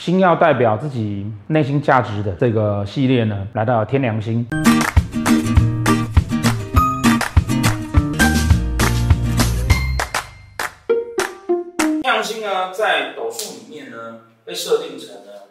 星曜代表自己内心价值的这个系列呢，来到天良星。天良星呢，在斗数里面呢，被设定成了，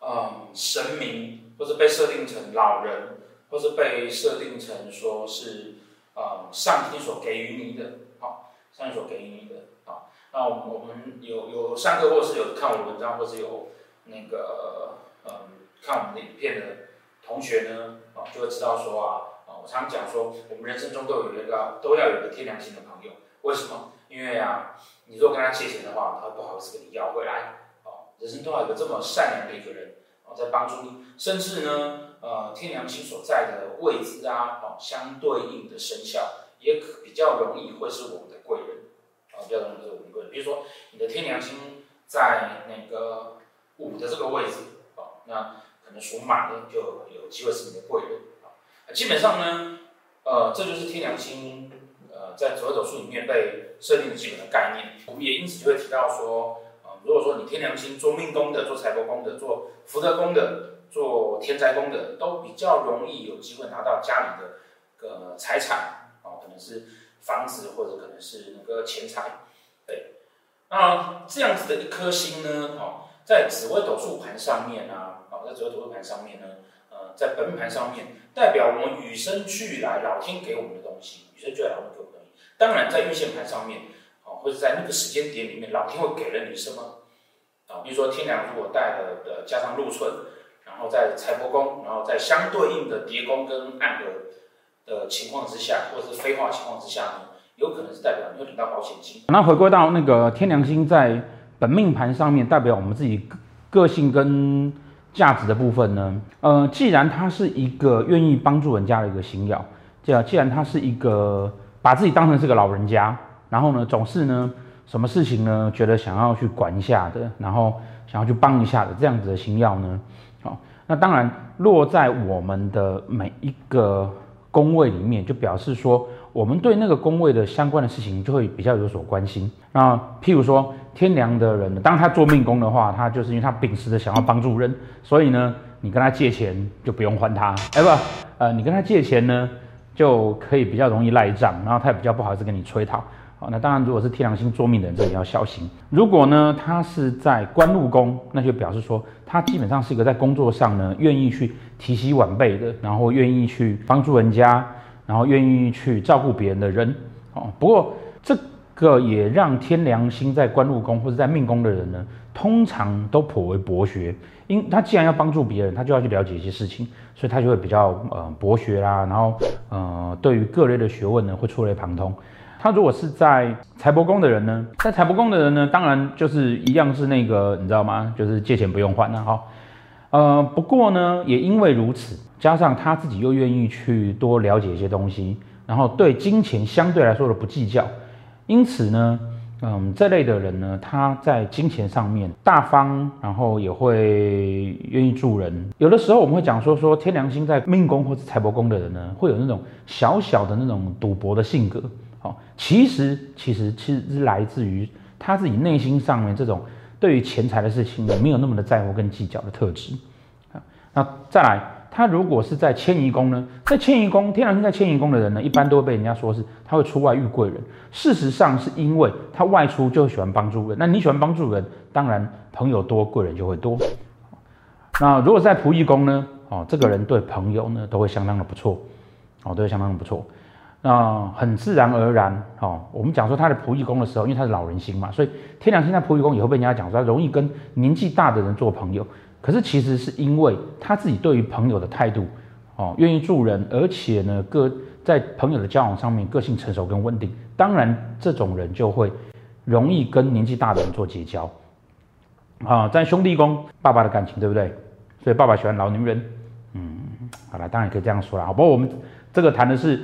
嗯，神明，或者被设定成老人，或是被设定成说是，呃，上天所给予你的，好，上天所给予你的，好。那我们有有上课，或是有看我文章，或是有那个嗯看我们的影片的同学呢，啊，就会知道说啊，啊，我常讲说，我们人生中都有一个都要有个天良心的朋友，为什么？因为啊，你如果跟他借钱的话，他不好意思跟你要回来，啊，人生都要有个这么善良的一个人，啊，在帮助你，甚至呢，呃，天良心所在的位置啊，哦，相对应的生肖也可比较容易会是我。比如说你的天梁星在那个五的这个位置，啊，那可能属马的就有机会是你的贵人，啊，基本上呢，呃，这就是天梁星，呃，在紫微斗数里面被设定的基本的概念。我们也因此就会提到说，啊，如果说你天梁星做命宫的、做财帛宫的、做福德宫的、做天灾宫的，都比较容易有机会拿到家里的个财产，啊，可能是。房子或者可能是那个钱财，对，那这样子的一颗星呢，哦，在紫微斗数盘上面啊，哦，在紫微斗数盘上面呢，呃，在本盘上面，代表我们与生俱来老天给我们的东西，与生俱来老天给我们的东西。当然，在运线盘上面，哦，或者在那个时间点里面，老天会给了你什么？啊，比如说天梁如果带了的加上禄存，然后在财帛宫，然后在相对应的叠宫跟暗格。的情况之下，或者是飞化情况之下呢，有可能是代表你会领到保险金。那回归到那个天梁星在本命盘上面，代表我们自己个性跟价值的部分呢？呃，既然它是一个愿意帮助人家的一个星曜，这样，既然它是一个把自己当成是个老人家，然后呢，总是呢，什么事情呢，觉得想要去管一下的，然后想要去帮一下的这样子的星曜呢，好，那当然落在我们的每一个。宫位里面就表示说，我们对那个宫位的相关的事情就会比较有所关心。那譬如说天梁的人，当他做命宫的话，他就是因为他秉持着想要帮助人，所以呢，你跟他借钱就不用还他，哎不，呃，你跟他借钱呢，就可以比较容易赖账，然后他也比较不好意思跟你催讨。好，那当然，如果是天梁星做命的人，这里要小心。如果呢，他是在官禄宫，那就表示说，他基本上是一个在工作上呢，愿意去提携晚辈的，然后愿意去帮助人家，然后愿意去照顾别人的人。哦，不过这个也让天良星在官禄宫或者在命宫的人呢，通常都颇为博学，因他既然要帮助别人，他就要去了解一些事情，所以他就会比较呃博学啦，然后呃对于各类的学问呢，会触类旁通。他如果是在财帛宫的人呢，在财帛宫的人呢，当然就是一样是那个，你知道吗？就是借钱不用还了哈。呃，不过呢，也因为如此，加上他自己又愿意去多了解一些东西，然后对金钱相对来说的不计较，因此呢，嗯，这类的人呢，他在金钱上面大方，然后也会愿意助人。有的时候我们会讲说，说天梁星在命宫或者财帛宫的人呢，会有那种小小的那种赌博的性格。好，其实其实其实是来自于他自己内心上面这种对于钱财的事情，没有那么的在乎跟计较的特质。啊，那再来，他如果是在迁移宫呢，在迁移宫，天梁星在迁移宫的人呢，一般都会被人家说是他会出外遇贵人。事实上是因为他外出就喜欢帮助人。那你喜欢帮助人，当然朋友多，贵人就会多。那如果在仆役宫呢，哦，这个人对朋友呢都会相当的不错，哦，都会相当的不错。那很自然而然，哦，我们讲说他的仆役宫的时候，因为他是老人星嘛，所以天梁星在仆役宫也会被人家讲说他容易跟年纪大的人做朋友。可是其实是因为他自己对于朋友的态度，哦，愿意助人，而且呢，个在朋友的交往上面个性成熟跟稳定，当然这种人就会容易跟年纪大的人做结交。啊，在兄弟宫，爸爸的感情对不对？所以爸爸喜欢老女人。嗯，好了，当然可以这样说啦。不过我们这个谈的是。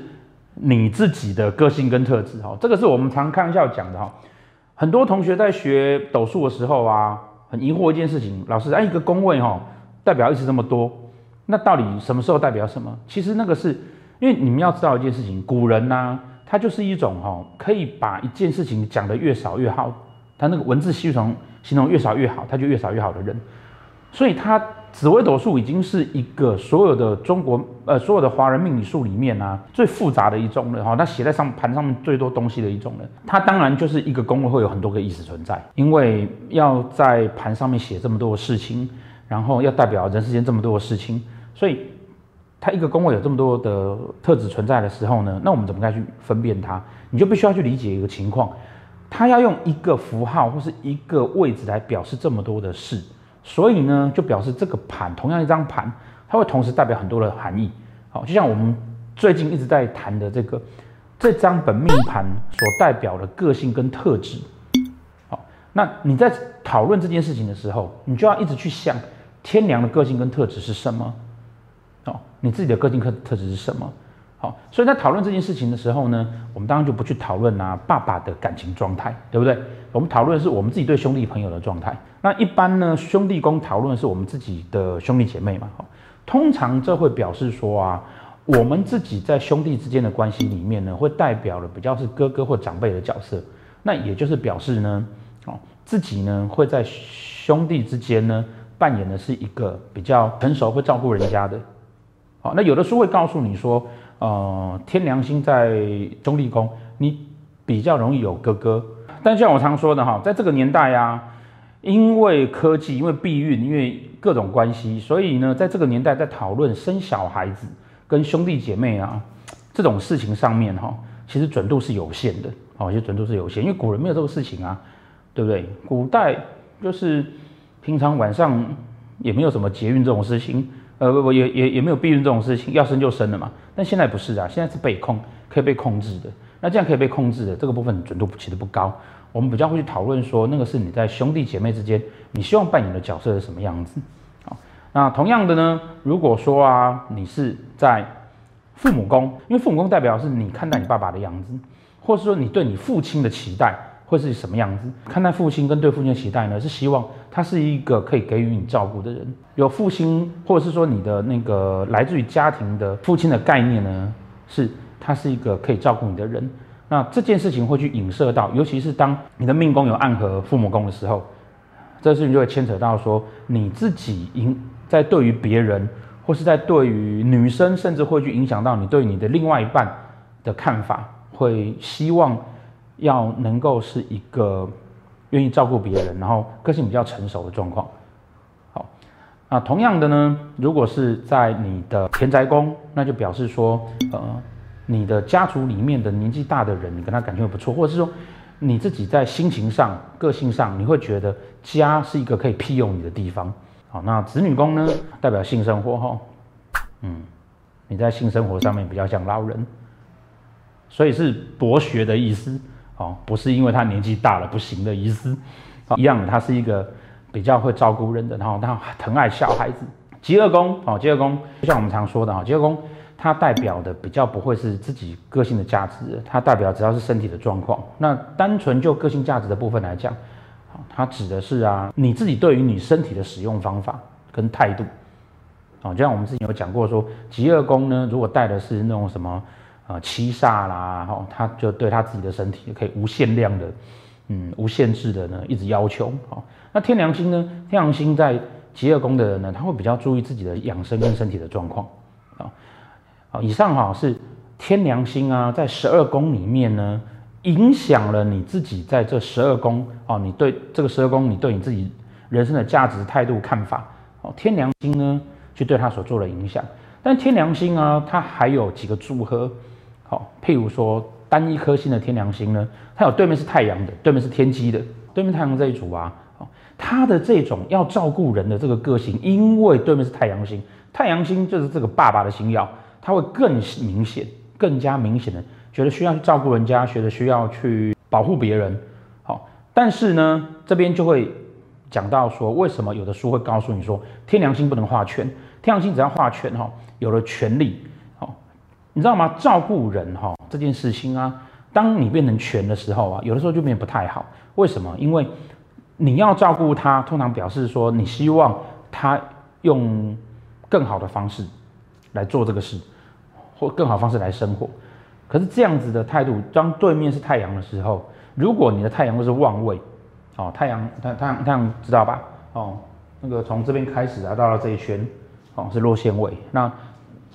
你自己的个性跟特质哈，这个是我们常开玩笑讲的哈。很多同学在学斗数的时候啊，很疑惑一件事情，老师，按，一个宫位哈，代表意思这么多，那到底什么时候代表什么？其实那个是因为你们要知道一件事情，古人呐，他就是一种哈，可以把一件事情讲得越少越好，他那个文字系统形容越少越好，他就越少越好的人。所以，他紫微斗数已经是一个所有的中国呃所有的华人命理术里面啊最复杂的一种了哈。他写在上盘上面最多东西的一种了。它当然就是一个宫位会有很多个意思存在，因为要在盘上面写这么多的事情，然后要代表人世间这么多的事情，所以他一个宫位有这么多的特质存在的时候呢，那我们怎么该去分辨它？你就必须要去理解一个情况，他要用一个符号或是一个位置来表示这么多的事。所以呢，就表示这个盘同样一张盘，它会同时代表很多的含义。好，就像我们最近一直在谈的这个这张本命盘所代表的个性跟特质。好，那你在讨论这件事情的时候，你就要一直去想天良的个性跟特质是什么？好，你自己的个性特特质是什么？好，所以在讨论这件事情的时候呢，我们当然就不去讨论啊爸爸的感情状态，对不对？我们讨论的是我们自己对兄弟朋友的状态。那一般呢，兄弟宫讨论的是我们自己的兄弟姐妹嘛。通常这会表示说啊，我们自己在兄弟之间的关系里面呢，会代表了比较是哥哥或长辈的角色。那也就是表示呢，哦，自己呢会在兄弟之间呢扮演的是一个比较成熟、会照顾人家的。好，那有的书会告诉你说，呃，天良星在中立宫，你比较容易有哥哥。但像我常说的哈，在这个年代啊，因为科技，因为避孕，因为各种关系，所以呢，在这个年代在讨论生小孩子跟兄弟姐妹啊这种事情上面哈，其实准度是有限的，哦，其实准度是有限，因为古人没有这个事情啊，对不对？古代就是平常晚上也没有什么节孕这种事情，呃，不不，也也也没有避孕这种事情，要生就生了嘛。但现在不是啊，现在是被控，可以被控制的。那这样可以被控制的这个部分准度其实不高。我们比较会去讨论说，那个是你在兄弟姐妹之间，你希望扮演的角色是什么样子？好，那同样的呢，如果说啊，你是在父母宫，因为父母宫代表是你看待你爸爸的样子，或是说你对你父亲的期待会是什么样子？看待父亲跟对父亲的期待呢，是希望他是一个可以给予你照顾的人。有父亲，或者是说你的那个来自于家庭的父亲的概念呢，是他是一个可以照顾你的人。那这件事情会去影射到，尤其是当你的命宫有暗合父母宫的时候，这事情就会牵扯到说你自己影在对于别人，或是在对于女生，甚至会去影响到你对你的另外一半的看法，会希望要能够是一个愿意照顾别人，然后个性比较成熟的状况。好，那同样的呢，如果是在你的田宅宫，那就表示说，呃。你的家族里面的年纪大的人，你跟他感情会不错，或者是说你自己在心情上、个性上，你会觉得家是一个可以庇佑你的地方。好，那子女宫呢，代表性生活哈，嗯，你在性生活上面比较像老人，所以是博学的意思，哦，不是因为他年纪大了不行的意思，一样的，他是一个比较会照顾人的，然后他疼爱小孩子。疾厄宫，哦，疾厄宫就像我们常说的啊，疾厄宫。它代表的比较不会是自己个性的价值，它代表只要是身体的状况。那单纯就个性价值的部分来讲，它指的是啊，你自己对于你身体的使用方法跟态度。啊，就像我们之前有讲过说，疾厄宫呢，如果带的是那种什么呃七煞啦，哈，他就对他自己的身体可以无限量的，嗯，无限制的呢，一直要求。好，那天梁星呢，天梁星在疾厄宫的人呢，他会比较注意自己的养生跟身体的状况。以上哈是天梁星啊，在十二宫里面呢，影响了你自己在这十二宫哦，你对这个十二宫，你对你自己人生的价值、态度、看法哦，天梁星呢，去对他所做的影响。但天梁星啊，它还有几个组合，譬如说单一颗星的天梁星呢，它有对面是太阳的，对面是天机的，对面太阳这一组啊，哦，它的这种要照顾人的这个个性，因为对面是太阳星，太阳星就是这个爸爸的星曜。他会更明显、更加明显的觉得需要去照顾人家，觉得需要去保护别人。好，但是呢，这边就会讲到说，为什么有的书会告诉你说，天梁星不能画圈？天梁星只要画圈哈，有了权力，你知道吗？照顾人哈这件事情啊，当你变成权的时候啊，有的时候就变得不太好。为什么？因为你要照顾他，通常表示说你希望他用更好的方式来做这个事。或更好方式来生活，可是这样子的态度，当对面是太阳的时候，如果你的太阳又是旺位，哦，太阳太太阳太阳知道吧？哦，那个从这边开始啊，到了这一圈，哦是落陷位，那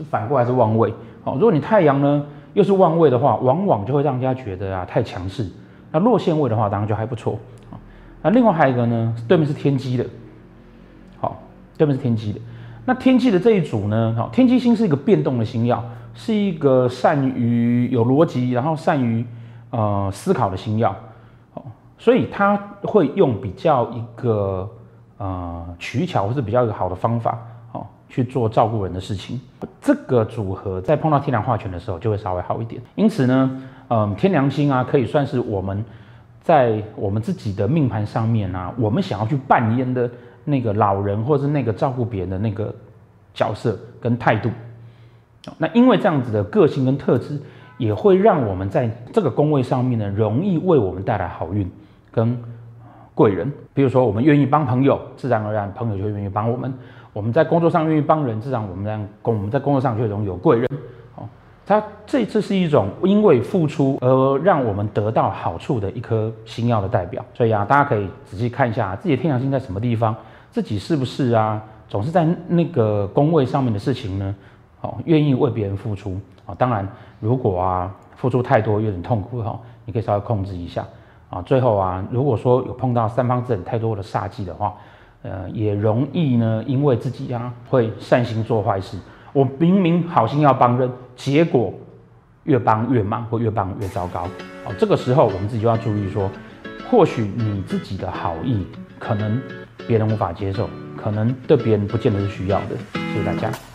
反过来是旺位。哦，如果你太阳呢又是旺位的话，往往就会让人家觉得啊太强势。那落线位的话，当然就还不错。那另外还有一个呢，对面是天机的，好，对面是天机的。那天机的这一组呢，好，天机星是一个变动的星曜，是一个善于有逻辑，然后善于呃思考的星曜，哦，所以他会用比较一个呃取巧或是比较一个好的方法，去做照顾人的事情。这个组合在碰到天梁化权的时候就会稍微好一点。因此呢，嗯、天梁星啊，可以算是我们。在我们自己的命盘上面啊，我们想要去扮演的那个老人，或是那个照顾别人的那个角色跟态度，那因为这样子的个性跟特质，也会让我们在这个宫位上面呢，容易为我们带来好运跟贵人。比如说，我们愿意帮朋友，自然而然朋友就会愿意帮我们；我们在工作上愿意帮人，自然我们在工我们在工作上就容易有贵人。哦，他这次是一种因为付出而让我们得到好处的一颗星曜的代表，所以啊，大家可以仔细看一下自己的天梁星在什么地方，自己是不是啊，总是在那个宫位上面的事情呢？哦，愿意为别人付出啊。当然，如果啊付出太多有点痛苦哈，你可以稍微控制一下啊。最后啊，如果说有碰到三方四正太多的煞气的话，呃，也容易呢，因为自己啊会善心做坏事。我明明好心要帮人，结果越帮越慢，或越帮越糟糕。好，这个时候我们自己就要注意说，或许你自己的好意可能别人无法接受，可能对别人不见得是需要的。谢谢大家。